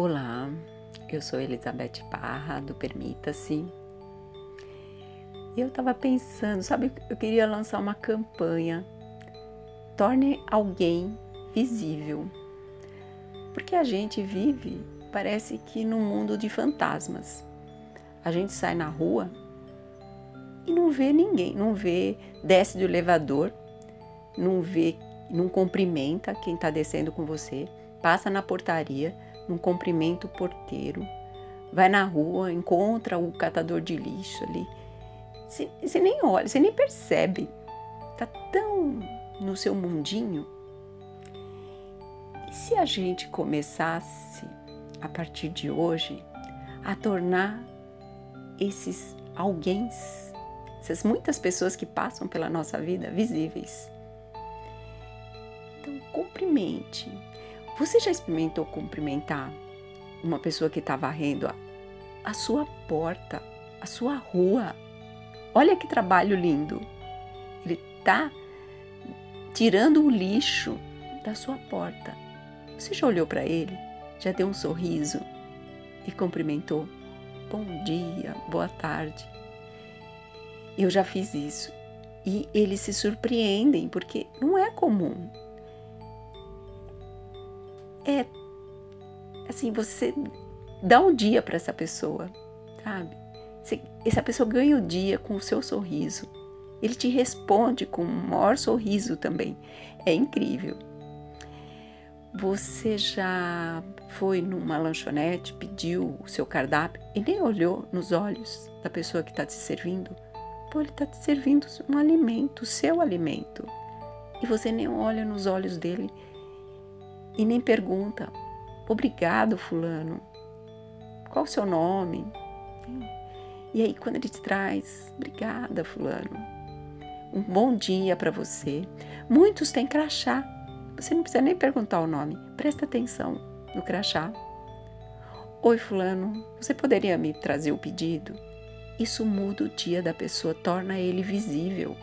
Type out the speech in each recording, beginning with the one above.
Olá, eu sou Elizabeth Parra do Permita-se. Eu estava pensando, sabe, eu queria lançar uma campanha. Torne alguém visível. Porque a gente vive, parece que num mundo de fantasmas. A gente sai na rua e não vê ninguém, não vê, desce do elevador, não vê, não cumprimenta quem está descendo com você, passa na portaria não cumprimenta o porteiro, vai na rua, encontra o catador de lixo ali. Você, você nem olha, você nem percebe. Tá tão no seu mundinho. E se a gente começasse, a partir de hoje, a tornar esses alguém, essas muitas pessoas que passam pela nossa vida, visíveis? Então, cumprimente, você já experimentou cumprimentar uma pessoa que está varrendo a, a sua porta, a sua rua? Olha que trabalho lindo! Ele está tirando o lixo da sua porta. Você já olhou para ele? Já deu um sorriso e cumprimentou? Bom dia, boa tarde. Eu já fiz isso e eles se surpreendem porque não é comum é assim, você dá um dia para essa pessoa, sabe? essa pessoa ganha o dia com o seu sorriso. Ele te responde com um maior sorriso também. É incrível. Você já foi numa lanchonete, pediu o seu cardápio e nem olhou nos olhos da pessoa que está te servindo? Pô, ele está te servindo um alimento, o seu alimento. E você nem olha nos olhos dele e nem pergunta: Obrigado, Fulano. Qual o seu nome? E aí, quando ele te traz: Obrigada, Fulano. Um bom dia para você. Muitos têm crachá. Você não precisa nem perguntar o nome. Presta atenção no crachá. Oi, Fulano, você poderia me trazer o pedido? Isso muda o dia da pessoa, torna ele visível.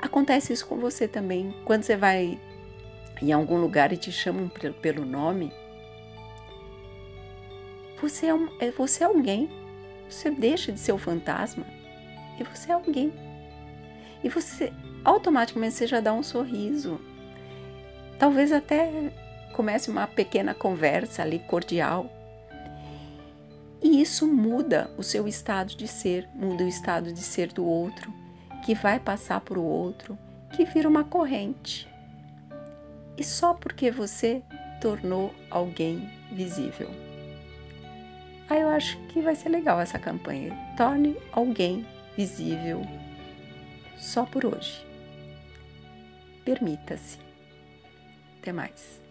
Acontece isso com você também. Quando você vai em algum lugar e te chamam pelo nome, você é, um, é, você é alguém. Você deixa de ser o fantasma e você é alguém. E você automaticamente você já dá um sorriso. Talvez até comece uma pequena conversa ali cordial. E isso muda o seu estado de ser, muda o estado de ser do outro, que vai passar para o outro, que vira uma corrente e só porque você tornou alguém visível. Aí eu acho que vai ser legal essa campanha. Torne alguém visível só por hoje. Permita-se. Até mais.